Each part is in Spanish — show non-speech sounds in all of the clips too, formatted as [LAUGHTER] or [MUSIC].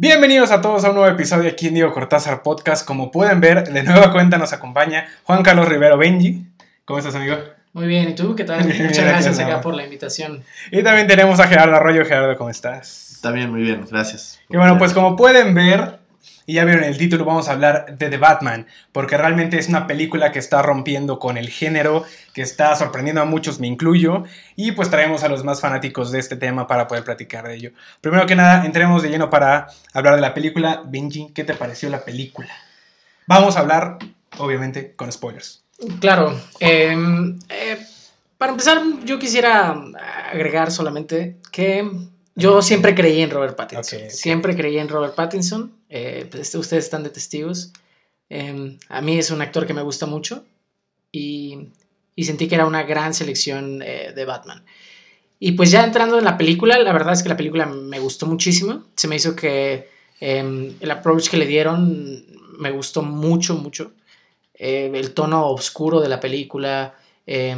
Bienvenidos a todos a un nuevo episodio aquí en Diego Cortázar Podcast. Como pueden ver, de nueva cuenta nos acompaña Juan Carlos Rivero Benji. ¿Cómo estás, amigo? Muy bien, ¿y tú qué tal? [LAUGHS] Bien, Muchas gracias, gracias acá amor. por la invitación. Y también tenemos a Gerardo Arroyo. Gerardo, ¿cómo estás? También muy bien, gracias. Y bueno, pues como pueden ver, y ya vieron el título, vamos a hablar de The Batman, porque realmente es una película que está rompiendo con el género, que está sorprendiendo a muchos, me incluyo, y pues traemos a los más fanáticos de este tema para poder platicar de ello. Primero que nada, entremos de lleno para hablar de la película. Benji, ¿qué te pareció la película? Vamos a hablar, obviamente, con spoilers. Claro, eh, eh, para empezar yo quisiera agregar solamente que yo siempre creí en Robert Pattinson. Siempre creí en Robert Pattinson. eh, pues, ustedes están de testigos. Eh, a mí es un actor que me gusta mucho y, y sentí que era una gran selección eh, de Batman. Y pues ya entrando en la película, la verdad es que la película me gustó muchísimo. Se me hizo que eh, el approach que le dieron me gustó mucho, mucho. Eh, el tono oscuro de la película, eh,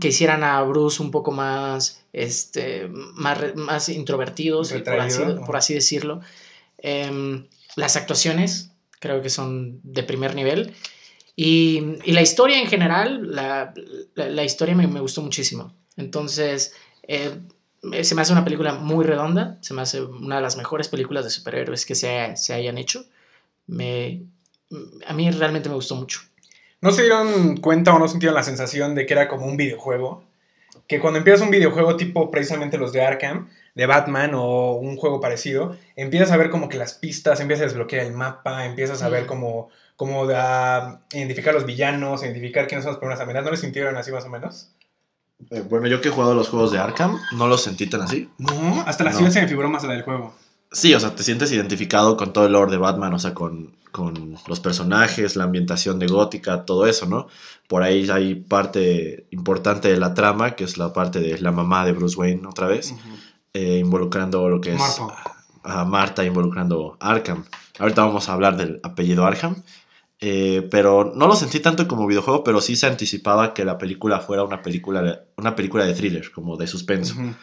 que hicieran a Bruce un poco más, este, más, más introvertido, sí, por, así, Retraído, por así decirlo. Eh, las actuaciones creo que son de primer nivel. Y, y la historia en general, la, la- la historia me, me gustó muchísimo. Entonces, eh, se me hace una película muy redonda, se me hace una de las mejores películas de superhéroes que se, se hayan hecho. Me, a mí realmente me gustó mucho. ¿No se dieron cuenta o no sintieron la sensación de que era como un videojuego? Que cuando empiezas un videojuego tipo precisamente los de Arkham, de Batman o un juego parecido, empiezas a ver como que las pistas, empiezas a desbloquear el mapa, empiezas a ver como, como a identificar los villanos, identificar quiénes son las primeras amenazas. ¿No les sintieron así más o menos? Eh, bueno, yo que he jugado los juegos de Arkham, no los sentí tan así. No, hasta la No. ciudad se me figuró más la del juego. Sí, o sea, te sientes identificado con todo el lore de Batman, o sea, con, con los personajes, la ambientación de Gótica, todo eso, ¿no? Por ahí hay parte importante de la trama, que es la parte de la mamá de Bruce Wayne otra vez, eh, involucrando lo que es Martha. a Marta, involucrando Arkham. Ahorita vamos a hablar del apellido Arkham. eh, pero no lo sentí tanto como videojuego, pero sí se anticipaba que la película fuera una película, una película de thriller, como de suspenso. Ujú.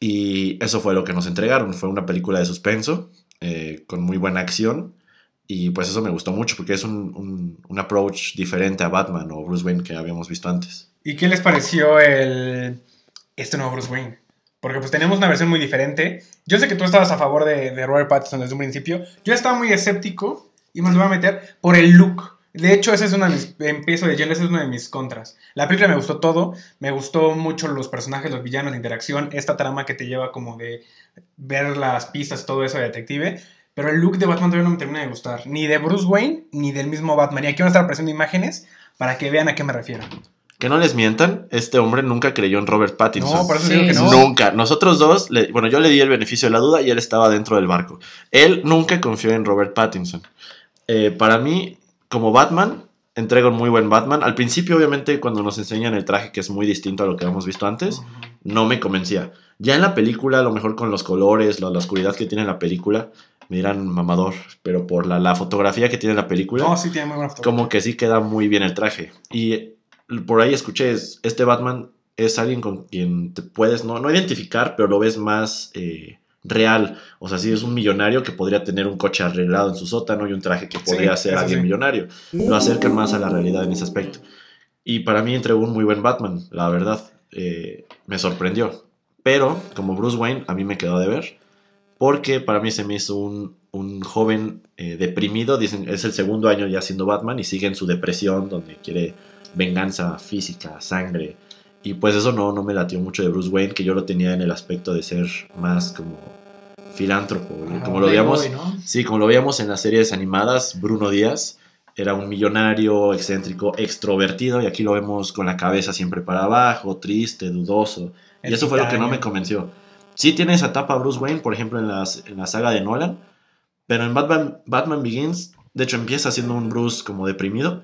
Y eso fue lo que nos entregaron. Fue una película de suspenso, eh, con muy buena acción. Y pues eso me gustó mucho, porque es un, un- approach diferente a Batman o Bruce Wayne que habíamos visto antes. ¿Y qué les pareció el este nuevo Bruce Wayne? Porque pues tenemos una versión muy diferente. Yo sé que tú estabas a favor de, de Robert Pattinson desde un principio. Yo estaba muy escéptico y me lo voy a meter por el look. De hecho, ese es uno de mis... Empiezo de lleno, ese es uno de mis contras. La película me gustó todo. Me gustó mucho los personajes, los villanos, la interacción. Esta trama que te lleva como de ver las pistas, todo eso de detective. Pero el look de Batman todavía no me termina de gustar. Ni de Bruce Wayne, ni del mismo Batman. Y aquí van a estar apareciendo imágenes para que vean a qué me refiero. Que no les mientan, este hombre nunca creyó en Robert Pattinson. No, por eso Sí, digo que no. Nunca. Nosotros dos, le- bueno, yo le di el beneficio de la duda y él estaba dentro del barco. Él nunca confió en Robert Pattinson. Eh, para mí, como Batman, entrega un muy buen Batman. Al principio, obviamente, cuando nos enseñan el traje, que es muy distinto a lo que hemos visto antes, no me convencía. Ya en la película, a lo mejor con los colores, la, la oscuridad que tiene la película, me dirán mamador, pero por la, la fotografía que tiene la película No, sí tiene muy buena fotografía. como que sí queda muy bien el traje. Y por ahí escuché, es- este Batman es alguien con quien te puedes no, no identificar, pero lo ves más eh, real. O sea, sí es un millonario que podría tener un coche arreglado en su sótano y un traje que podría Sí, ser alguien sí. millonario. Lo acercan más a la realidad en ese aspecto. Y para mí entregó un muy buen Batman, la verdad. Eh, me sorprendió. Pero, como Bruce Wayne, a mí me quedó de ver. Porque para mí se me hizo un, un joven eh, deprimido. Dicen, es el segundo año ya siendo Batman y sigue en su depresión, donde quiere venganza física, sangre. Y pues eso no, no me latió mucho de Bruce Wayne, que yo lo tenía en el aspecto de ser más como filántropo. Como lo veíamos, ¿no? Sí, como lo veíamos en las series animadas, Bruno Díaz era un millonario, excéntrico, extrovertido, y aquí lo vemos con la cabeza siempre para abajo, triste, dudoso. Y eso fue lo que no me convenció. Sí tiene esa etapa Bruce Wayne, por ejemplo, en, las, en la saga de Nolan, pero en Batman, Batman Begins, de hecho empieza siendo un Bruce como deprimido,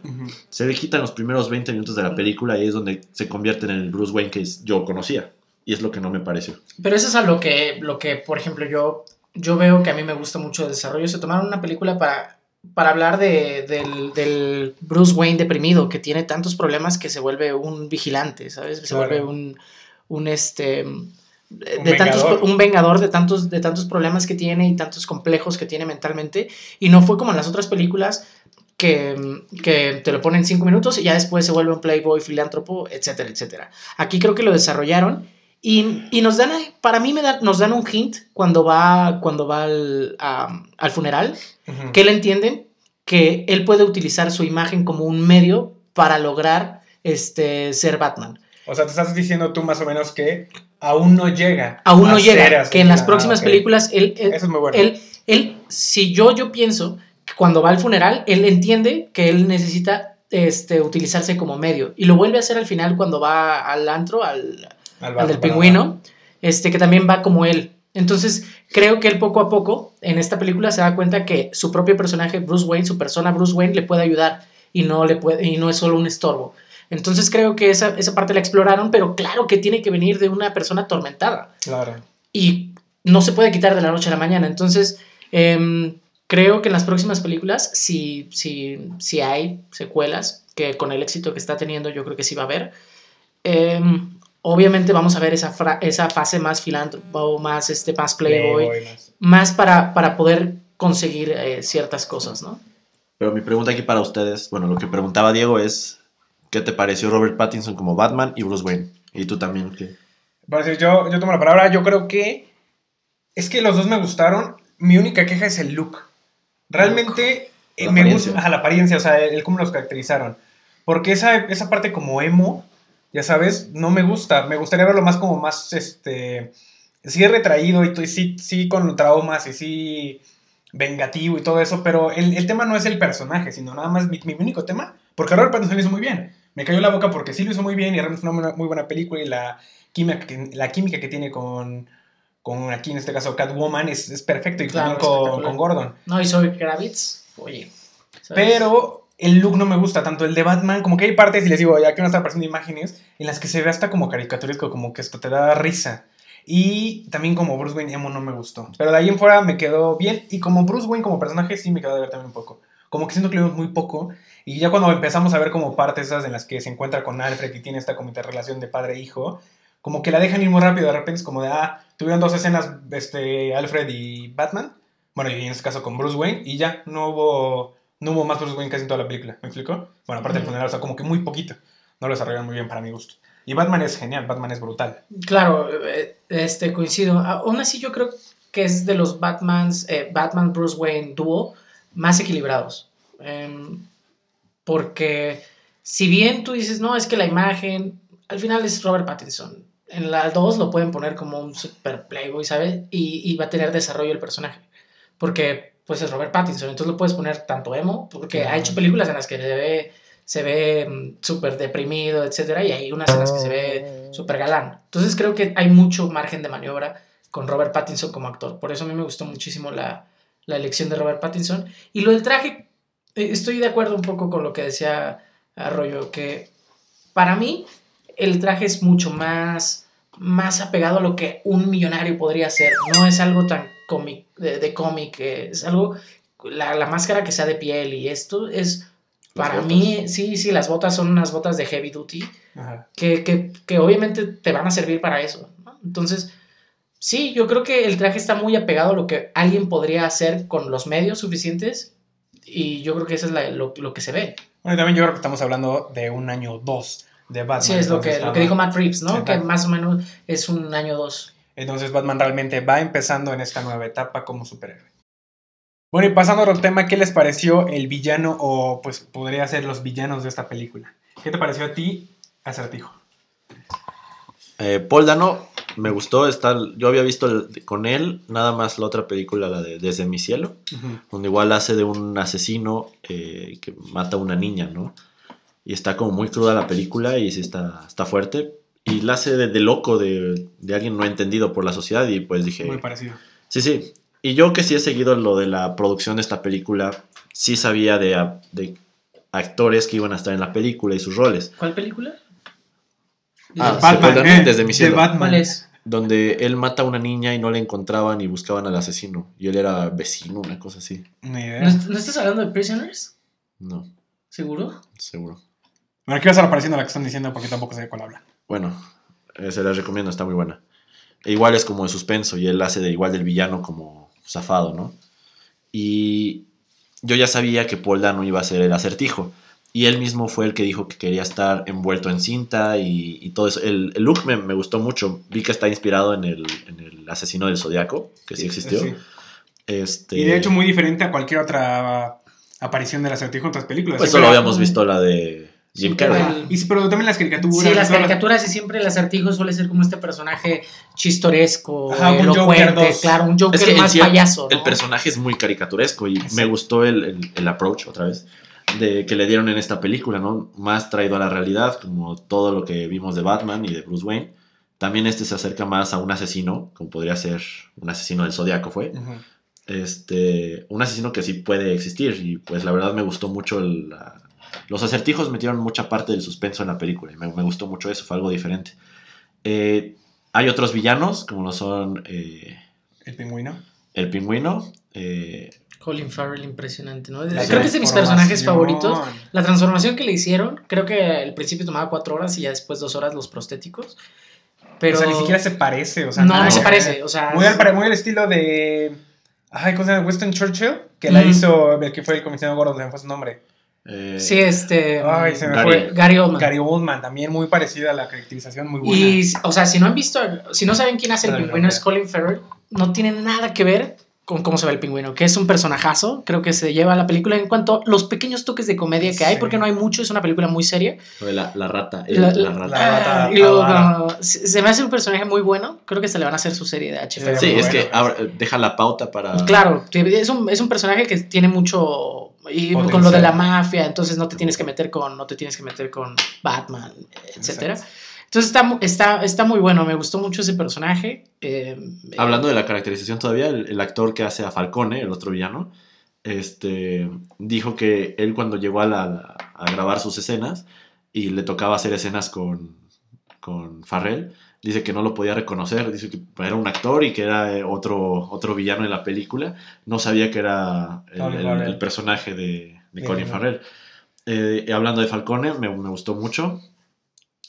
se le quitan los primeros 20 minutos de la película y es donde se convierte en el Bruce Wayne que yo conocía. Y es lo que no me pareció. Pero eso es a lo que, lo que, por ejemplo, yo, yo veo que a mí me gusta mucho el desarrollo. Se tomaron una película para, para hablar de, del, del Bruce Wayne deprimido, que tiene tantos problemas que se vuelve un vigilante, ¿sabes? Se Claro. vuelve un, un este, de Un tantos vengador. un vengador de tantos de tantos problemas que tiene y tantos complejos que tiene mentalmente. Y no fue como en las otras películas que, que te lo ponen en cinco minutos y ya después se vuelve un playboy filántropo etcétera etcétera. Aquí creo que lo desarrollaron y, y nos dan para mí me da- nos dan un hint cuando va cuando va al, a- al funeral que él entiende que él puede utilizar su imagen como un medio para lograr este ser Batman O sea, te estás diciendo tú más o menos que aún no llega. aún no llega. Que en las Ah, próximas ok. películas, él, él, Eso es muy bueno. él, él- si yo, yo pienso que cuando va al funeral, él entiende que él necesita este, utilizarse como medio. Y lo vuelve a hacer al final cuando va al antro, al, Al al del pingüino, este, que también va como él. Entonces, creo que él poco a poco, en esta película, se da cuenta que su propio personaje, Bruce Wayne, su persona Bruce Wayne, le puede ayudar y no, le puede, y no es solo un estorbo. Entonces creo que esa, esa parte la exploraron, pero claro que tiene que venir de una persona atormentada Claro. y no se puede quitar de la noche a la mañana. Entonces, em, creo que en las próximas películas, si, si, si hay secuelas, que con el éxito que está teniendo, yo creo que sí va a haber. em, obviamente vamos a ver esa, esa fase más filántropo, más, este, más playboy, más. más para, para poder conseguir eh, ciertas cosas, ¿no? Pero mi pregunta aquí para ustedes, bueno, lo que preguntaba Diego es, ¿qué te pareció Robert Pattinson como Batman y Bruce Wayne? Y tú también, ¿qué? Bueno, yo, yo tomo la palabra. Yo creo que es que los dos me gustaron. Mi única queja es el look. Realmente eh, me apariencia. gusta la apariencia, o sea, el, el cómo los caracterizaron. Porque esa, esa parte como emo, ya sabes, no me gusta. Me gustaría verlo más como más, este, sí retraído y sí, sí con traumas y sí vengativo y todo eso, pero el, el tema no es el personaje, sino nada más mi, mi único tema, porque Robert Pattinson lo hizo muy bien. Me cayó la boca porque sí lo hizo muy bien y realmente fue una muy buena película y la química que, la química que tiene con, con aquí en este caso Catwoman es, es perfecto y Claro, también con, con Gordon. No, y soy Kravitz, oye. ¿sabes? Pero el look no me gusta, tanto el de Batman, como que hay partes, y les digo, ya que van a estar apareciendo imágenes, en las que se ve hasta como caricaturesco, como que esto te da risa. Y también como Bruce Wayne emo no me gustó. Pero de ahí en fuera me quedó bien. Y como Bruce Wayne como personaje sí me quedó de ver también un poco. Como que siento que lo vimos muy poco. Y ya cuando empezamos a ver como partes esas en las que se encuentra con Alfred y tiene esta como interrelación de padre e hijo, como que la dejan ir muy rápido. De repente es como de, ah, tuvieron dos escenas, este, Alfred y Batman. Bueno, y en este caso con Bruce Wayne. Y ya, no hubo, no hubo más Bruce Wayne casi en toda la película. ¿Me explico? Bueno, aparte del funeral, o sea, como que muy poquito. No lo desarrollaron muy bien para mi gusto. Y Batman es genial, Batman es brutal. Claro, eh, este coincido. Aún así, yo creo que es de los Batmans, eh, Batman Bruce Wayne dúo más equilibrados. Em, porque si bien tú dices, no, es que la imagen, al final es Robert Pattinson. En la 2 lo pueden poner como un super playboy, ¿sabes? Y, y va a tener desarrollo el personaje. Porque, pues es Robert Pattinson. Entonces lo puedes poner tanto emo, porque ha hecho películas en las que se ve, se ve mm, súper deprimido, etcétera, y hay unas en las que se ve súper galán. Entonces creo que hay mucho margen de maniobra con Robert Pattinson como actor. Por eso a mí me gustó muchísimo la, la elección de Robert Pattinson. Y lo del traje, estoy de acuerdo un poco con lo que decía Arroyo, que para mí el traje es mucho más, más apegado a lo que un millonario podría ser. No es algo tan cómic, de, de cómic, eh, es algo, la, la máscara que sea de piel y esto es, para mí, sí, sí, las botas son unas botas de heavy duty que, que, que obviamente te van a servir para eso. ¿no? Entonces, sí, yo creo que el traje está muy apegado a lo que alguien podría hacer con los medios suficientes y yo creo que eso es la- lo, lo que se ve. Bueno, y también yo creo que estamos hablando de un año 2 de Batman. Sí, es lo que, lo que dijo Matt Reeves, ¿no? Exacto. Que más o menos es un año dos. Entonces Batman realmente va empezando en esta nueva etapa como superhéroe. Bueno, y pasando a otro tema, ¿qué les pareció el villano o pues podría ser los villanos de esta película? ¿Qué te pareció a ti, Acertijo? Eh, Paul Dano, me gustó, está, yo había visto el- con él nada más la otra película, la de Desde mi cielo, donde igual hace de un asesino eh, que mata a una niña, ¿no? Y está como muy cruda la película y sí está, está fuerte. Y la hace de, de loco, de, de alguien no entendido por la sociedad y pues dije... Muy parecido. Sí, sí. Y yo que sí he seguido lo de la producción de esta película, sí sabía de, de actores que iban a estar en la película y sus roles. ¿Cuál película? Ah, Dices, se acuerdan eh, desde mi de cielo. Batman. ¿Cuál es? Donde él mata a una niña y no le encontraban y buscaban al asesino. Y él era vecino, una cosa así. Ni idea. ¿No, no estás hablando de Prisoners? No, ¿Seguro? seguro. Bueno, aquí va a estar apareciendo la que están diciendo porque tampoco sé de cuál habla. Bueno, eh, se la recomiendo, está muy buena. E igual es como de suspenso y él hace de igual del villano como zafado, ¿no? Y yo ya sabía que Paul Dano iba a ser el acertijo. Y él mismo fue el que dijo que quería estar envuelto en cinta y, y todo eso. El, el look me, me, gustó mucho. Vi que está inspirado en el, en el asesino del Zodiaco, que sí existió. Sí. Este... Y de hecho muy diferente a cualquier otra aparición del acertijo en otras películas. Pues solo habíamos visto la de Jim Carrey. Y, pero también las caricaturas. Sí, las caricaturas y siempre el acertijo suele ser como este personaje chistoresco, Ajá, elocuente, claro, un Joker es que más payaso. ¿no? El personaje es muy caricaturesco y sí. me gustó el, el, el, approach otra vez de que le dieron en esta película, ¿no? Más traído a la realidad, como todo lo que vimos de Batman y de Bruce Wayne. También este se acerca más a un asesino, como podría ser un asesino del Zodiaco fue. Uh -huh. Este, un asesino que sí puede existir y pues la verdad me gustó mucho el, la, los acertijos metieron mucha parte del suspenso en la película y me, me gustó mucho eso, fue algo diferente. Eh, hay otros villanos, como lo son... Eh, el pingüino. El pingüino. Eh, Colin Farrell, impresionante, ¿no? La creo que es de mis personajes favoritos. La transformación que le hicieron, creo que al principio tomaba cuatro horas y ya después dos horas los prostéticos. Pero... O sea, ni siquiera se parece, o sea... No, no, no se parece, o sea... Muy al, muy al estilo de... Ay, ¿cómo se llama? Winston Churchill, que mm. la hizo, el que fue el comisionado Gordon, se me fue su nombre. Eh, sí, este. Ay, se me Gary, fue. Gary Oldman. Gary Oldman, también muy parecida a la caracterización, muy buena. Y, o sea, si no han visto, si no saben quién hace el pingüino, es Colin Farrell, no tiene nada que ver con cómo se ve el pingüino, que es un personajazo, creo que se lleva la película en cuanto a los pequeños toques de comedia que sí. hay, porque no hay mucho, es una película muy seria. La, la rata, el, la, la, rata. La rata y luego, no, se me hace un personaje muy bueno, creo que se le van a hacer su serie de HBO. Sí, es que ahora, deja la pauta para... Claro, es un, es un personaje que tiene mucho y Potencial. con lo de la mafia, entonces no te tienes que meter con, no te tienes que meter con Batman, etcétera. Entonces está, está, está muy bueno, me gustó mucho ese personaje. Eh, Hablando de la caracterización todavía, el, el, actor que hace a Falcone, el otro villano, este, dijo que él cuando llegó a, la, a grabar sus escenas y le tocaba hacer escenas con, con Farrell, dice que no lo podía reconocer, dice que era un actor y que era eh, otro, otro villano en la película, no sabía que era el, el, el personaje de, de Colin Farrell. Eh, hablando de Falcone, me, me, gustó mucho.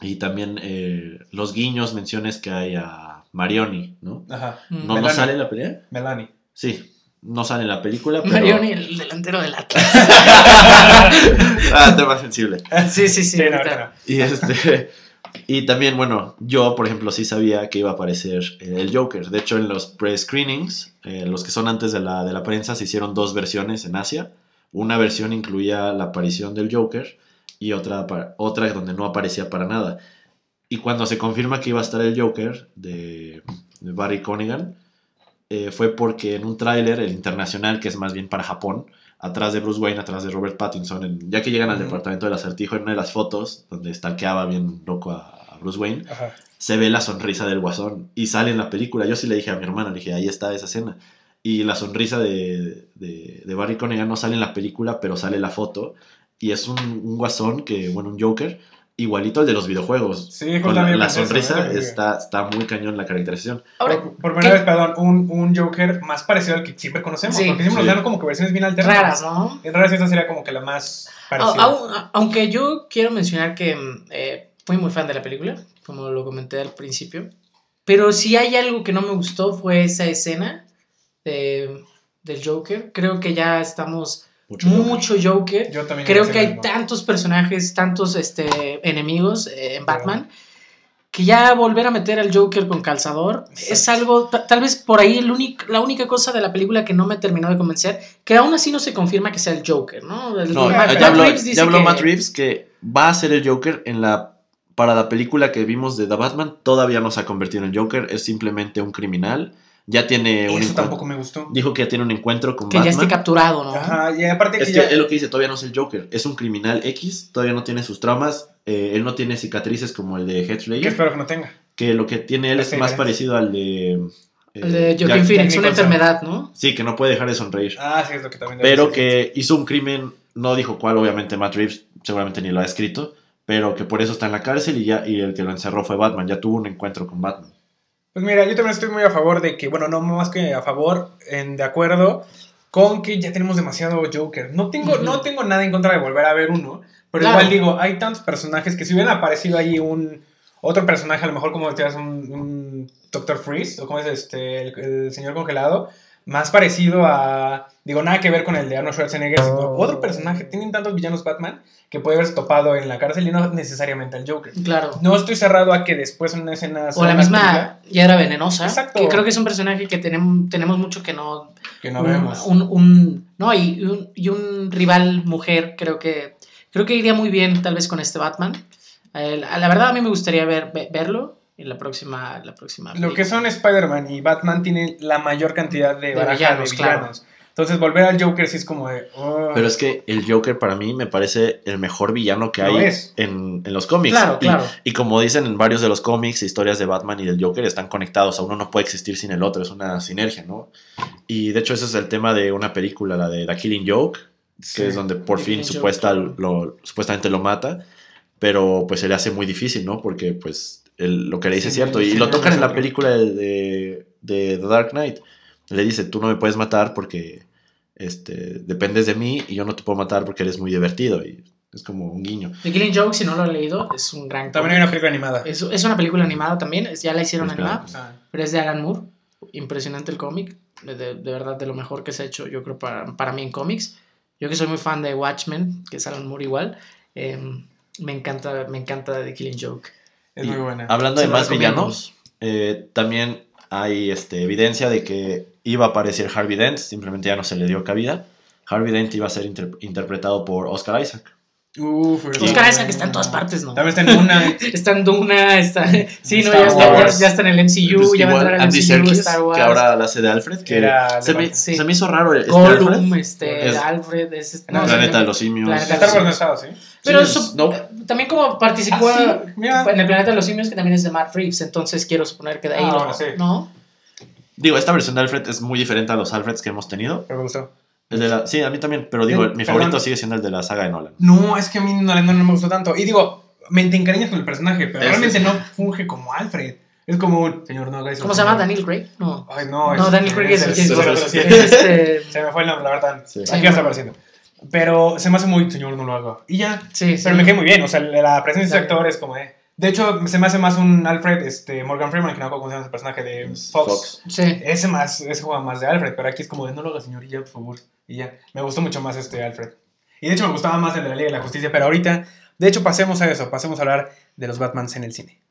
Y también eh, los guiños, menciones que hay a Marioni, ¿no? Ajá. ¿No, ¿no sale en la pelea? Melanie. Sí, no sale en la película. Pero... Marioni, el delantero del Atlas. [LAUGHS] ah, tema sensible. Sí, sí, sí. sí no, no. Y este. Y también, bueno, yo, por ejemplo, sí sabía que iba a aparecer eh, el Joker. De hecho, en los pre-screenings, eh, los que son antes de la, de la prensa, se hicieron dos versiones en Asia. Una versión incluía la aparición del Joker y otra, otra donde no aparecía para nada. Y cuando se confirma que iba a estar el Joker de, de Barry Conigan, eh, fue porque en un tráiler, el internacional, que es más bien para Japón, atrás de Bruce Wayne, atrás de Robert Pattinson, en, ya que llegan al departamento del acertijo, en una de las fotos, donde stalkeaba bien loco a, a Bruce Wayne, Ajá. se ve la sonrisa del guasón y sale en la película. Yo sí le dije a mi hermana, le dije, ahí está esa escena. Y la sonrisa de, de, de Barry Conigan no sale en la película, pero sale la foto. Y es un, un guasón que, bueno, un Joker, igualito al de los videojuegos. Sí, con la, la sonrisa eso, está, está muy cañón la caracterización. Ahora, por, por primera vez, perdón, un, un, Joker más parecido al que siempre conocemos. Sí, porque siempre sí. nos dan como que versiones bien alternas. Raras, ¿no? En raras esta sería como que la más parecida. A, aunque yo quiero mencionar que eh, fui muy fan de la película, como lo comenté al principio. Pero si hay algo que no me gustó fue esa escena de, del Joker. Creo que ya estamos mucho, mucho Joker. Yo también Creo que hay mismo. tantos personajes, tantos este, enemigos eh, en Batman. Que ya volver a meter al Joker con calzador Exacto. es algo, tal vez por ahí el único, la única cosa de la película que no me terminó de convencer, que aún así no se confirma que sea el Joker, ¿no? El, no Matt, ya, habló, ya habló que, Matt Reeves que va a ser el Joker en la para la película que vimos de The Batman, todavía no se ha convertido en Joker, es simplemente un criminal ya tiene un Eso tampoco me gustó. Dijo que ya tiene un encuentro con que Batman. ya esté capturado, ¿no? Ajá, y aparte que es ya... que es lo que dice, todavía no es el Joker, es un criminal X, todavía no tiene sus traumas, eh, él no tiene cicatrices como el de Heath Ledger. Que espero que no tenga. Que lo que tiene él es más parecido al de... Eh, el de Joaquin Phoenix, una enfermedad, ¿no? Sí, que no puede dejar de sonreír. Ah, sí, es lo que también Pero que hizo un crimen, no dijo cuál, obviamente Matt Reeves seguramente ni lo ha escrito, pero que por eso está en la cárcel y ya y el que lo encerró fue Batman, ya tuvo un encuentro con Batman. Pues mira, yo también estoy muy a favor de que, bueno, no más que a favor, en, de acuerdo con que ya tenemos demasiado Joker. No tengo, uh -huh. no tengo nada en contra de volver a ver uno, pero claro. igual digo, hay tantos personajes que si hubiera aparecido ahí un otro personaje, a lo mejor como decías, un, un Doctor Freeze, o como es este, el, el señor congelado, más parecido a, digo, nada que ver con el de Arnold Schwarzenegger, sino otro personaje. Tienen tantos villanos Batman que puede haberse topado en la cárcel y no necesariamente al Joker. Claro. No estoy cerrado a que después en una escena... O la misma ya era venenosa. Exacto. Que creo que es un personaje que tenemos, tenemos mucho que no. Que no un, vemos. Un, un- no, y un, y un rival mujer, creo que. Creo que iría muy bien, tal vez, con este Batman. Eh, la la verdad, a mí me gustaría ver, ve- verlo en la próxima. La próxima Lo que son Spider-Man y Batman tienen la mayor cantidad de, De baraja villanos, de claro. Entonces, volver al Joker sí es como de. oh. Pero es que el Joker para mí me parece el mejor villano que hay es. en, en los cómics. Claro, Y- claro. Y, como dicen en varios de los cómics, historias de Batman y del Joker están conectados. A uno no puede existir sin el otro, es una sinergia, ¿no? Y de hecho ese es el tema de una película, la de The Killing Joke, que Sí. es donde por The fin Killing Joke, supuesta, claro. lo, supuestamente lo mata, pero pues se le hace muy difícil, ¿no? Porque pues el- lo que le dice es Sí, cierto. sí, Y sí, lo tocan sí, en la sí. película de, de, de The Dark Knight. Le dice, tú no me puedes matar porque este, dependes de mí y yo no te puedo matar porque eres muy divertido. Y es como un guiño. The Killing Joke, si no lo he leído, es un gran. También hay una película animada. Es, es una película animada también, es- ya la hicieron Pues claro. animada, Ah. pero es de Alan Moore. Impresionante el cómic, de, de- de verdad de lo mejor que se ha hecho, yo creo, para, para mí en cómics. Yo que soy muy fan de Watchmen, que es Alan Moore igual, eh, me encanta, me encanta The Killing Joke. Es Y muy buena. Hablando de más villanos, eh, también hay este, evidencia de que iba a aparecer Harvey Dent, simplemente ya no se le dio cabida. Harvey Dent iba a ser inter- interpretado por Oscar Isaac. Uf, pero- Oscar Isaac está en todas partes, ¿no? También está en una. [LAUGHS] Está en Duna, está... Sí, no, Star ya, está, ya, está en el MCU, Pues ya va a entrar al Andy MCU, Serkis, Star Wars. que ahora la hace de Alfred, que Era se, me, sí. se me hizo raro este este, Es- Alfred, es, este- No, no, Planeta de los Simios. Planeta Star de Wars los no estaba, ¿sí? Pero Sí, su- no. también como participó Ah, sí, en el Planeta de los Simios, que también es de Matt Reeves, entonces quiero suponer que de ahí Ah, lo- bueno. ¿no? Digo, esta versión de Alfred es muy diferente a los Alfreds que hemos tenido. Me gustó. El de la, sí, a mí también, pero digo, Sí, mi perdón. favorito sigue siendo el de la saga de Nolan. No, es que a mí no, no, no me gustó tanto. Y digo, me te encariñas con el personaje, pero Es- realmente es- no funge como Alfred. Es como un señor, no ¿Cómo se llama? señor". ¿Daniel Craig? No. Ay, no. No, Daniel Craig es el es- que- es- sí, es- Es este... [LAUGHS] Se me fue el nombre, la verdad. Sí. Aquí Sí, ya está no. apareciendo. Pero se me hace muy, señor, no lo haga. Y ya. Sí, sí. Pero me cae muy bien. O sea, la presencia de ese actor es como de. De hecho, se me hace más un Alfred, este, Morgan Freeman, que no cómo se llama ese personaje de Fox. Fox. Sí. Ese más, ese juega más de Alfred, pero aquí es como de no lo haga señor y ya, por favor. Y ya. Me gustó mucho más este Alfred. Y de hecho me gustaba más el de la Liga de la Justicia, pero ahorita, de hecho, pasemos a eso, pasemos a hablar de los Batmans en el cine.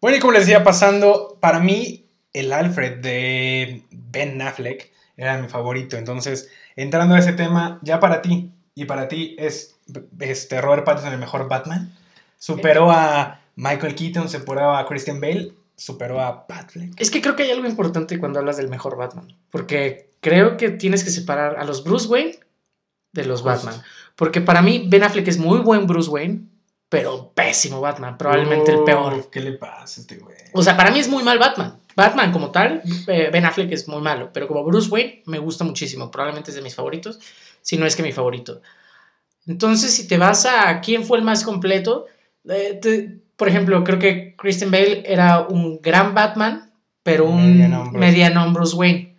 Bueno, y como les decía, pasando, para mí, el Alfred de Ben Affleck era mi favorito. Entonces, entrando a ese tema, ya para ti, y para ti es este Robert Pattinson el mejor Batman. Superó a Michael Keaton, superó a Christian Bale, superó a Batfleck. Es que creo que hay algo importante cuando hablas del mejor Batman. Porque creo que tienes que separar a los Bruce Wayne de los Justo. Batman. Porque para mí Ben Affleck es muy buen Bruce Wayne, pero pésimo Batman. Probablemente el peor. ¿Qué le pasa a este güey? O sea, para mí es muy mal Batman. Batman como tal, eh, Ben Affleck es muy malo. Pero como Bruce Wayne me gusta muchísimo. Probablemente es de mis favoritos. Si no es que mi favorito. Entonces, si te vas a quién fue el más completo, eh, te- por ejemplo, creo que Christian Bale era un gran Batman, pero un Medianón medianón Bruce Wayne.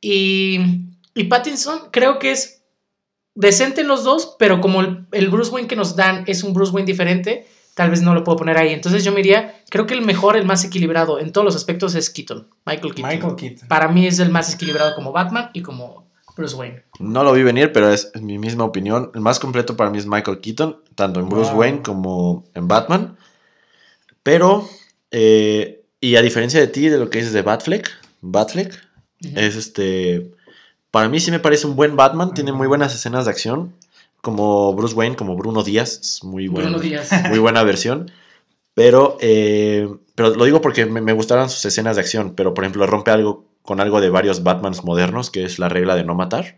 Y, y Pattinson creo que es decente en los dos, pero como el, el Bruce Wayne que nos dan es un Bruce Wayne diferente, tal vez no lo puedo poner ahí. Entonces yo me diría, creo que el mejor, el más equilibrado en todos los aspectos es Keaton, Michael Keaton. Michael Keaton. Para mí es el más equilibrado como Batman y como Bruce Wayne. No lo vi venir, pero es mi misma opinión. El más completo para mí es Michael Keaton, tanto en Bruce Wow. Wayne como en Batman. Pero, eh, y a diferencia de ti, de lo que dices de Batfleck, Batfleck, es este. Para mí sí me parece un buen Batman, tiene muy buenas escenas de acción. Como Bruce Wayne, como Bruno Díaz, es muy bueno. Bruno Díaz. muy buena versión. Pero, eh, pero lo digo porque me, me gustaron sus escenas de acción. Pero, por ejemplo, rompe algo con algo de varios Batmans modernos, que es la regla de no matar.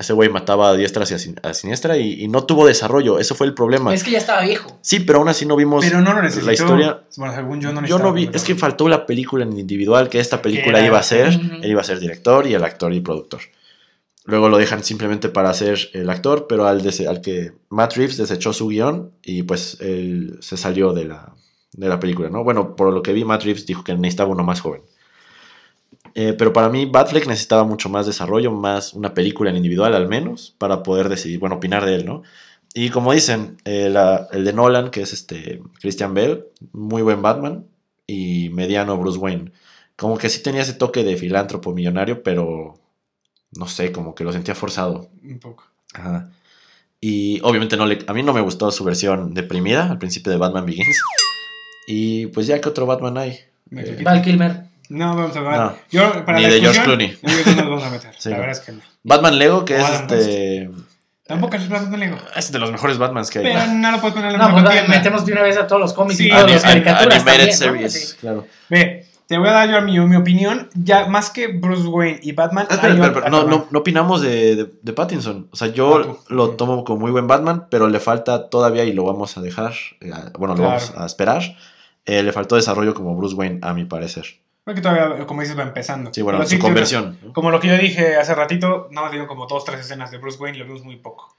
Ese güey mataba a diestra hacia sin- a siniestra y, y no tuvo desarrollo. Eso fue el problema. Es que ya estaba viejo. Sí, pero aún así no vimos Pero no lo necesitó. la historia. Bueno, según yo no Yo no vi, es que faltó la película en individual, que esta película era- iba a ser, él iba a ser director y el actor y productor. Luego lo dejan simplemente para ser el actor, pero al, dese- al que Matt Reeves desechó su guion y pues él se salió de la, de la película, ¿no? Bueno, por lo que vi, Matt Reeves dijo que necesitaba uno más joven. Eh, pero para mí, Batfleck necesitaba mucho más desarrollo, más una película en individual al menos, para poder decidir, bueno, opinar de él, ¿no? Y como dicen, eh, la- el de Nolan, que es este Christian Bale, muy buen Batman. y mediano Bruce Wayne. Como que sí tenía ese toque de filántropo millonario, pero no sé, como que lo sentía forzado. Un poco. Ajá. Y obviamente no le, a mí no me gustó su versión deprimida al principio de Batman Begins. Y pues ya que otro Batman hay. Eh. Val Kilmer. No, vamos a ver. No. Yo, para Ni la de George discusión, Clooney. yo no nos vamos a meter. Sí, la verdad es que no. Batman Lego, que O es Adam este. Tampoco es Batman Lego. Es de los mejores Batmans que hay. Pero no lo puedes poner en la No, misma pues metemos de una vez a todos los cómics Sí, y todas las caricaturas Animated también, ¿no? series, Sí. claro. Ve, te voy a dar yo mi, mi opinión. Ya más que Bruce Wayne y Batman. Ah, espera, hay espera, otra- espera, no, no, no opinamos de, de- de Pattinson. O sea, yo Ah, tú. lo tomo como muy buen Batman, pero le falta todavía, y lo vamos a dejar, eh, bueno, lo Claro. vamos a esperar. eh, le faltó desarrollo como Bruce Wayne, a mi parecer. Porque todavía, como dices, va empezando. Sí, bueno, Pero su sí, conversión. ¿no? Como lo que yo dije hace ratito, nada más dieron como dos, tres escenas de Bruce Wayne y lo vimos muy poco.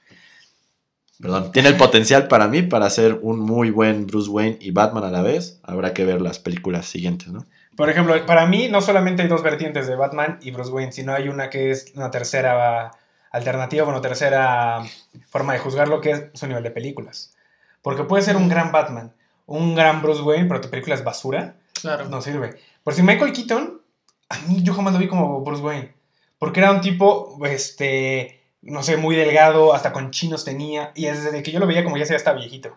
Perdón. Tiene el potencial para mí para ser un muy buen Bruce Wayne y Batman a la vez. Habrá que ver las películas siguientes, ¿no? Por ejemplo, para mí no solamente hay dos vertientes de Batman y Bruce Wayne, sino hay una que es una tercera alternativa, bueno, tercera forma de juzgarlo, que es su nivel de películas. Porque puede ser un gran Batman, un gran Bruce Wayne, pero tu película es basura, Claro. no sirve. Por si Michael Keaton, a mí yo jamás lo vi como Bruce Wayne, porque era un tipo, este, no sé, muy delgado, hasta con chinos tenía, y desde que yo lo veía como ya se está viejito.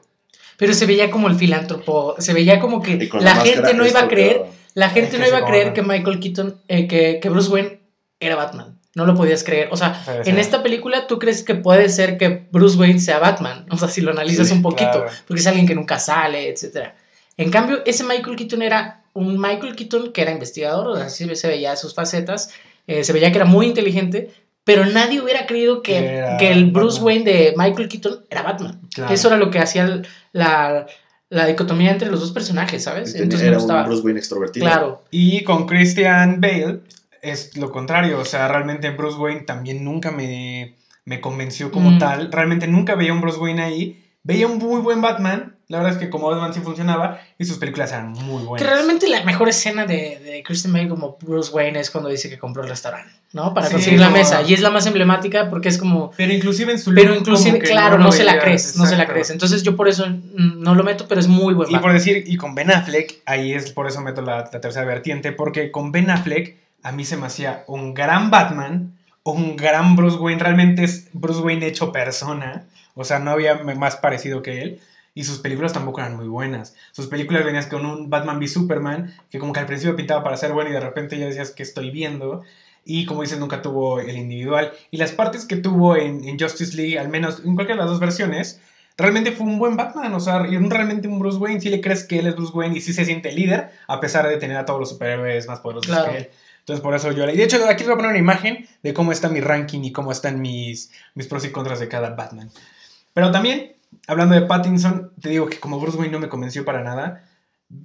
Pero se veía como el filántropo, se veía como que la gente no iba a creer, la Es gente que no iba a creer que Michael Keaton, eh, que, que Bruce Wayne era Batman. No lo podías creer. O sea, en esta película tú crees que puede ser que Bruce Wayne sea Batman. O sea, si lo analizas Sí, un poquito, claro. porque es alguien que nunca sale, etc. En cambio, ese Michael Keaton era un Michael Keaton que era investigador, o sea, sí se veía sus facetas, eh, se veía que era muy inteligente, pero nadie hubiera creído que, Era que el Bruce Batman. Wayne de Michael Keaton era Batman. Claro. Eso era lo que hacía el- la, la dicotomía entre los dos personajes, ¿sabes? Entonces me era gustaba. un Bruce Wayne extrovertido. Claro. Y con Christian Bale es lo contrario, o sea, realmente Bruce Wayne también nunca me, me convenció como Mm. tal, realmente nunca veía un Bruce Wayne ahí, veía un muy buen Batman, la verdad es que como Batman sí funcionaba y sus películas eran muy Que buenas. realmente la mejor escena de, de Christian Bale como Bruce Wayne es cuando dice que compró el restaurante, ¿no? Para Sí, conseguir la mesa. Y es la más emblemática porque es como... Pero inclusive en su Pero inclusive, que claro, no, se la crees, no se la crees. Entonces yo por eso no lo meto, pero es muy buen Y por decir, y con Ben Affleck, ahí es por eso meto la, la tercera vertiente, porque con Ben Affleck a mí se me hacía un gran Batman, un gran Bruce Wayne, realmente es Bruce Wayne hecho persona, o sea, no había más parecido que él, y sus películas tampoco eran muy buenas. Sus películas venías con un Batman v Superman, que como que al principio pintaba para ser bueno y de repente ya decías que estoy viendo. Y como dices, nunca tuvo el individual. Y las partes que tuvo en, en Justice League, al menos en cualquiera de las dos versiones, realmente fue un buen Batman, o sea, realmente un Bruce Wayne, si le crees que él es Bruce Wayne y sí se siente líder, a pesar de tener a todos los superhéroes más poderosos Claro. que él. Entonces por eso yo... Y de hecho aquí les voy a poner una imagen de cómo está mi ranking y cómo están mis, mis pros y contras de cada Batman. Pero también, hablando de Pattinson, te digo que como Bruce Wayne no me convenció para nada,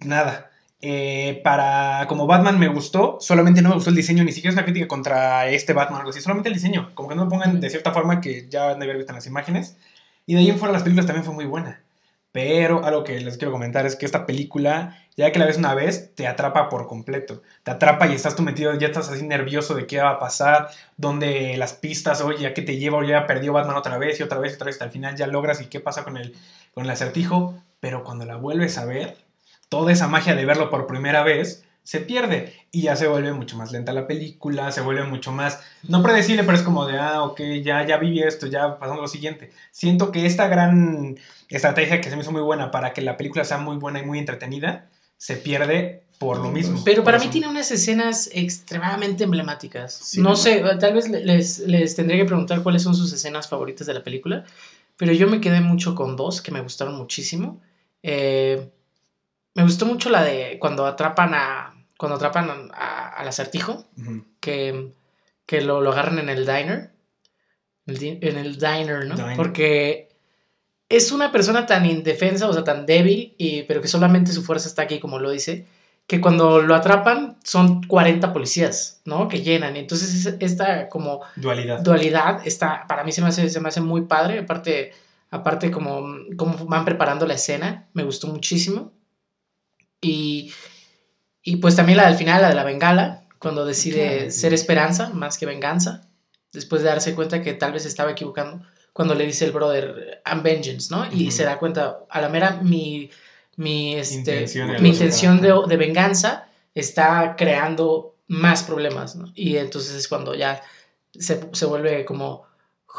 nada. Eh, para como Batman me gustó, solamente no me gustó el diseño, ni siquiera es una crítica contra este Batman o algo así, solamente el diseño, como que no me pongan de cierta forma que ya han de haber visto en las imágenes. Y de ahí en fuera las películas también fue muy buena. Pero algo que les quiero comentar es que esta película, ya que la ves una vez, te atrapa por completo. Te atrapa y estás tú metido, ya estás así nervioso de qué va a pasar, donde las pistas, oye, ya que te lleva, o ya perdió Batman otra vez y otra vez y otra vez, hasta el final ya logras y qué pasa con el, con el acertijo. Pero cuando la vuelves a ver, toda esa magia de verlo por primera vez se pierde y ya se vuelve mucho más lenta la película, se vuelve mucho más, no predecible, pero es como de, ah, ok, ya, ya viví esto, ya pasando lo siguiente. Siento que esta gran estrategia que se me hizo muy buena para que la película sea muy buena y muy entretenida, se pierde por lo mismo. Pero para mí tiene unas escenas extremadamente emblemáticas. Sí, ¿no? sé, tal vez les, les tendría que preguntar cuáles son sus escenas favoritas de la película, pero yo me quedé mucho con dos que me gustaron muchísimo. Eh, me gustó mucho la de cuando atrapan a cuando atrapan a- al acertijo, Ujú. que, que lo, lo agarran en el diner. En el diner, ¿no? Diner. Porque es una persona tan indefensa, o sea, tan débil, y, pero que solamente su fuerza está aquí, como lo dice, que cuando lo atrapan son 40 policías, ¿no? Que llenan. Y entonces es- esta como Dualidad. dualidad está, para mí se me hace, se me hace muy padre. Aparte, aparte como, como van preparando la escena, me gustó muchísimo. Y, y pues también la del final, la de la bengala, cuando decide Claro. ser esperanza más que venganza, después de darse cuenta que tal vez estaba equivocando, cuando le dice el brother, I'm vengeance, ¿no? Y se da cuenta, a la mera, mi, mi, este, Intención de mi intención de venganza está creando más problemas, ¿no? Y entonces es cuando ya se, se vuelve como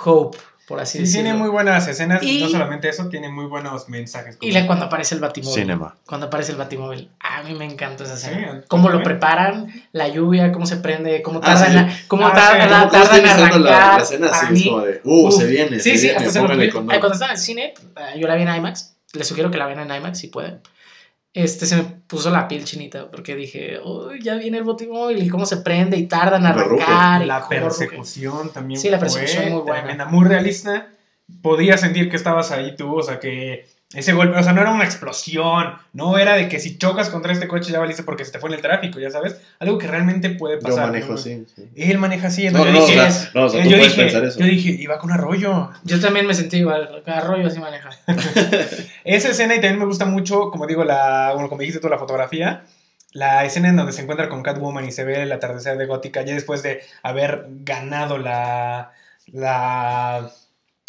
hope, por así Sí, decirlo. tiene muy buenas escenas y no solamente eso, tiene muy buenos mensajes. Y la, cuando aparece el batimóvil. Cinema. Cuando aparece el batimóvil. A mí me encanta esa Sí, escena. cómo lo preparan, la lluvia, cómo se prende, cómo Ah, tardan, sí. a, cómo Ah, tardan, sí. a- ¿Cómo tardan en diciendo la, arrancar. la escena? Sí, es como de, uh, uf. se viene, Sí, se sí, viene, hasta se lo póngale tuiteé. con Cuando estaba en el cine, eh, yo la vi en IMAX. Les sugiero que la vean en IMAX si pueden. Este, se me puso la piel chinita porque dije, uy, ya viene el batimóvil y cómo se prende y tardan a arrancar. y La persecución también. Sí, la fue persecución muy buena. tremenda, muy realista. Podías sentir que estabas ahí tú, o sea, que ese golpe, o sea, no era una explosión, no era de que si chocas contra este coche ya valiste porque se te fue en el tráfico, ya sabes, algo que realmente puede Yo pasar. manejo ¿no? así. sí. Él maneja así, No, no, yo o dije, sea, no, o sea, eh, tú yo, puedes dije pensar eso. yo dije, iba con arroyo. Yo también me sentí igual, arroyo así maneja. [LAUGHS] Esa escena y también me gusta mucho, como digo, la, bueno, como dijiste tú, la fotografía. La escena en donde se encuentra con Catwoman y se ve el atardecer de Gótica, ya después de haber ganado la. la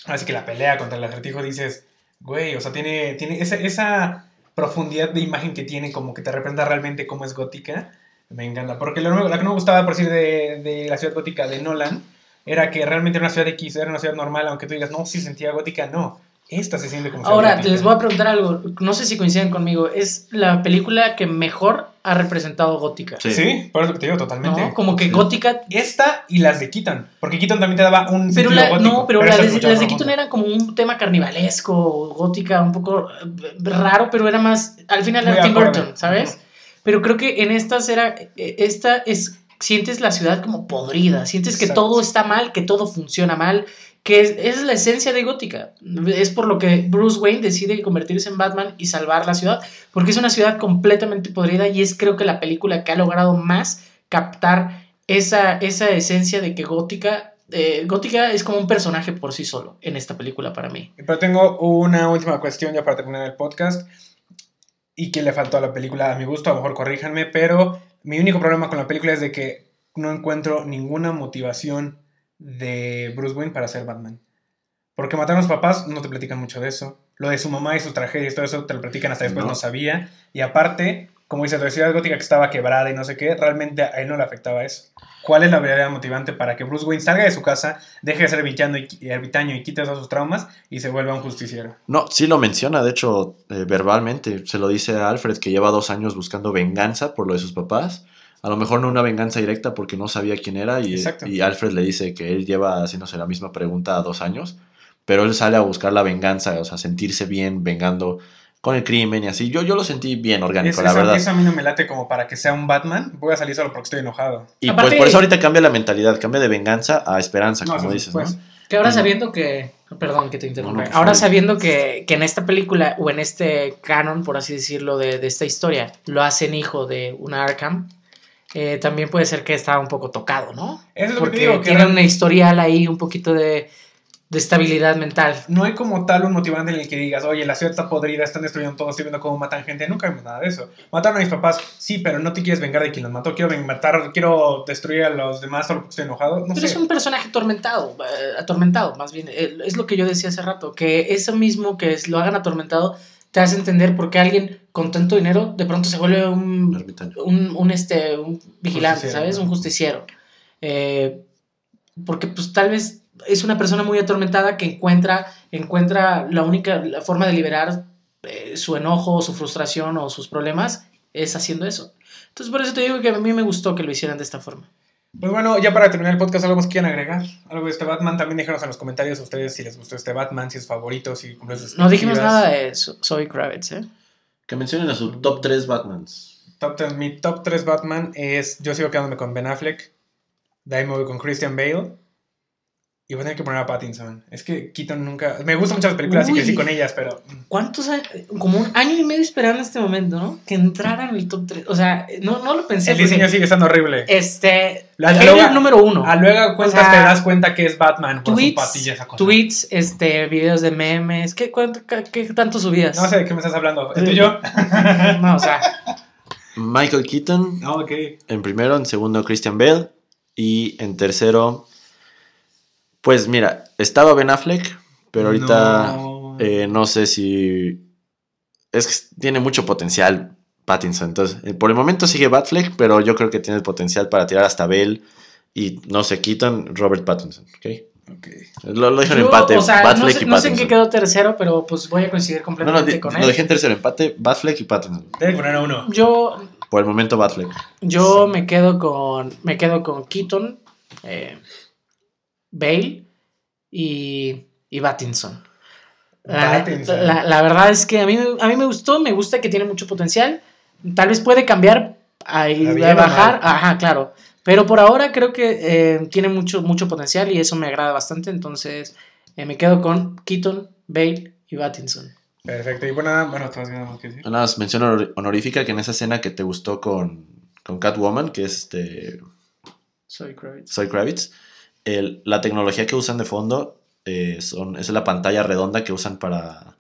así que la pelea contra el acertijo, dices, güey, o sea, tiene, tiene esa, esa profundidad de imagen que tiene, como que te representa realmente cómo es Gótica. Me encanta. Porque lo, lo que no me gustaba, por decir, de, de la ciudad gótica de Nolan, era que realmente era una ciudad X, era una ciudad normal, aunque tú digas, no, sí sentía gótica, no. Esta se siente como Ahora, gótica. les voy a preguntar algo. No sé si coinciden conmigo. Es la película que mejor ha representado Gótica. Sí. Sí, por eso que te digo, totalmente. ¿no? Como que Sí. Gótica. Esta y las de Keaton. Porque Keaton también te daba un Pero la- gótico, no, pero, las de, las Keaton eran como un tema carnivalesco, gótica, un poco eh, raro, pero era más. Al final era Tim. Burton, ¿sabes? Pero creo que en estas era. eh, Esta es. Sientes la ciudad como podrida, sientes que Exacto. todo está mal, que todo funciona mal, que es, la esencia de Gótica. Es por lo que Bruce Wayne decide convertirse en Batman y salvar la ciudad, porque es una ciudad completamente podrida y es creo que la película que ha logrado más captar esa, esa esencia de que Gótica, eh, Gótica es como un personaje por sí solo en esta película para mí. Pero tengo una última cuestión ya para terminar el podcast. Y que le faltó a la película, a mi gusto, a lo mejor corríjanme, pero mi único problema con la película es de que no encuentro ninguna motivación de Bruce Wayne para ser Batman. Porque mataron a los papás, no te platican mucho de eso. Lo de su mamá y sus tragedias, todo eso te lo platican hasta después, no, No. sabía. Y aparte, como dice, la ciudad gótica que estaba quebrada y no sé qué, realmente a él no le afectaba eso. ¿Cuál es la verdadera motivante para que Bruce Wayne salga de su casa, deje de ser ermitaño y, ermitaño y quite todos sus traumas y se vuelva un justiciero? No, sí lo menciona, de hecho, eh, verbalmente. Se lo dice a Alfred que lleva dos años buscando venganza por lo de sus papás. A lo mejor no una venganza directa porque no sabía quién era y, Exacto. y Alfred le dice que él lleva haciéndose la misma pregunta dos años, pero él sale a buscar la venganza, o sea, sentirse bien vengando con el crimen y así. Yo, yo lo sentí bien orgánico, Es- la eso, verdad. eso a mí no me late como para que sea un Batman. Voy a salir solo porque estoy enojado. Y Aparte- pues por eso ahorita cambia la mentalidad, cambia de venganza a esperanza, No, como dices. ¿no? Que ahora Mm. sabiendo que, perdón que te interrumpa, No, no, por ahora sabiendo que, que en esta película o en este canon, por así decirlo, de, de esta historia, lo hacen hijo de una Arkham, eh, también puede ser que estaba un poco tocado, ¿no? Eso es lo que Porque te digo, que tiene una historial ahí, un poquito de, de estabilidad mental. no hay como tal un motivante en el que digas, oye, la ciudad está podrida, están destruyendo todo, estoy viendo cómo matan gente. Nunca vimos nada de eso. Mataron a mis papás, sí, pero no te quieres vengar de quien los mató. Quiero matar, quiero destruir a los demás solo porque estoy enojado. No Pero sé. es un personaje atormentado, eh, atormentado, más bien. eh, Es lo que yo decía hace rato, que eso mismo que es, lo hagan atormentado te hace entender por qué alguien con tanto dinero de pronto se vuelve un, un, un, este, un vigilante, Justiciero, ¿sabes? ¿no? Un justiciero. Eh, porque pues tal vez es una persona muy atormentada que encuentra, encuentra la única la forma de liberar eh, su enojo, su frustración o sus problemas es haciendo eso. Entonces por eso te digo que a mí me gustó que lo hicieran de esta forma. Pues bueno, ya para terminar el podcast, ¿algo más que quieran agregar? Algo de este Batman. También déjenos en los comentarios a ustedes si les gustó este Batman, si es favorito, si cumple sus No dijimos nada de Zoe Kravitz, ¿eh? Que mencionen a su top 3 Batmans. Top mi top 3 Batman es. Yo sigo quedándome con Ben Affleck. De ahí me voy con Christian Bale. Y voy a tener que poner a Pattinson. Es que Keaton nunca. Me gustan muchas películas y crecí con ellas, pero. ¿Cuántos años? Como un año y medio esperando este momento, ¿no? Que entrara en el top 3. O sea, no, no lo pensé. El diseño sigue estando horrible. Este. La- luego- número uno. A luego cuentas O sea, te das cuenta que es Batman por su tweets, patilla esa cosa. tweets, este, videos de memes. ¿Qué, cuánto- qué, qué tanto subías? No sé de qué me estás hablando. ¿Es yo? [LAUGHS] No, o sea, Michael Keaton Ah, ok. en primero, en segundo Christian Bale y en tercero, pues mira, estaba Ben Affleck, pero ahorita No. eh, no sé si es que tiene mucho potencial Pattinson. Entonces, eh, por el momento sigue Batfleck, pero yo creo que tiene el potencial para tirar hasta Bale y no se quitan Robert Pattinson, ¿ok? Ok. Lo, lo dejo en empate, o sea, no Batfleck sé, y no sé en qué quedó tercero, pero pues voy a coincidir No, no, completamente con lo él. dejé en tercero empate, Batfleck y Pattinson. Debe poner a uno. Yo, Por el momento, Batfleck. yo me quedo con. Me quedo con Keaton, eh, Bale y, y Battinson. La, la- la verdad es que a mí, me- a mí me gustó, me gusta que tiene mucho potencial. Tal vez puede cambiar a, A bajar, mal. ajá, claro. Pero por ahora creo que eh, tiene mucho, mucho potencial y eso me agrada bastante. Entonces eh, me quedo con Keaton, Bale y Battinson. Perfecto. Y bueno, bueno, ¿tú nada más que decir? Mención honor- honorífica que en esa escena que te gustó con, con Catwoman, que es este Soy Kravitz. Zoe Kravitz, el- la tecnología que usan de fondo eh, son, es la pantalla redonda que usan para...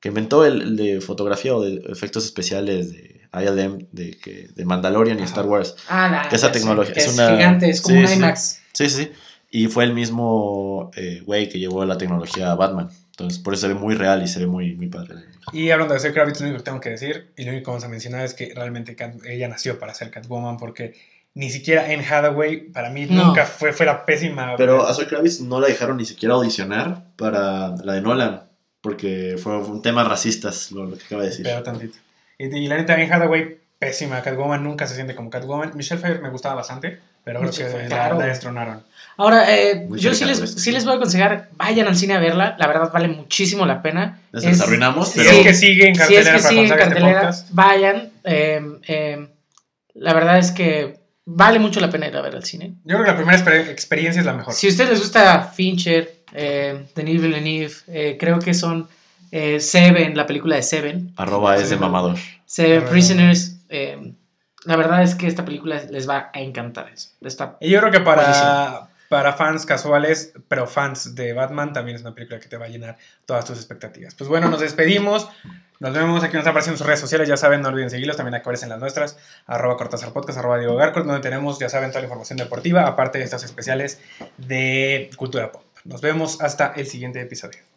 que inventó el, el de fotografía o de efectos especiales de ILM, de, que, de Mandalorian y Ajá. Star Wars. Ah, la, Que esa tecnología es es, una- gigante, es como Sí, un. IMAX. Sí, sí, sí. Y fue el mismo eh, güey que llevó la tecnología a Batman. Entonces, por eso se ve muy real y se ve muy, muy padre. Y hablando de Zoe Kravitz, lo único que tengo que decir, y lo único que vamos a mencionar es que realmente ella nació para ser Catwoman, porque ni siquiera Anne Hathaway, para mí, No. nunca fue, fue la pésima. Pero a Zoe Kravitz no la dejaron ni siquiera audicionar para la de Nolan, porque fue un tema racistas, lo, lo que acaba de decir. Pero tantito. Y, y la neta, Anne Hathaway, pésima Catwoman, nunca se siente como Catwoman. Michelle Pfeiffer me gustaba bastante, pero creo Michelle que la, claro. la destronaron. Ahora, eh, yo sí les, sí les voy a aconsejar, vayan al cine a verla. La verdad vale muchísimo la pena. Les arruinamos, Si pero- es que sigue en si es cartelera que para sigue en este cartelera, podcast. vayan. eh, eh, la verdad es que vale mucho la pena ir a ver al cine. Yo creo que la primera exper- experiencia es la mejor. Si a ustedes les gusta Fincher, eh, Denis Villeneuve, eh, creo que son eh, Seven, la película de Seven, Arroba es de mamador. Seven. Prisoners. eh, la verdad es que esta película les va a encantar. Está Y yo creo que para, Buenísimo. Para fans casuales, pero fans de Batman, también es una película que te va a llenar todas tus expectativas. Pues bueno, nos despedimos. Nos vemos aquí, nos están apareciendo en sus redes sociales. Ya saben, no olviden seguirlos. También aparecen las nuestras. Arroba Cortázar arroba Diego Garcot, donde tenemos, ya saben, toda la información deportiva, aparte de estos especiales de cultura pop. Nos vemos hasta el siguiente episodio.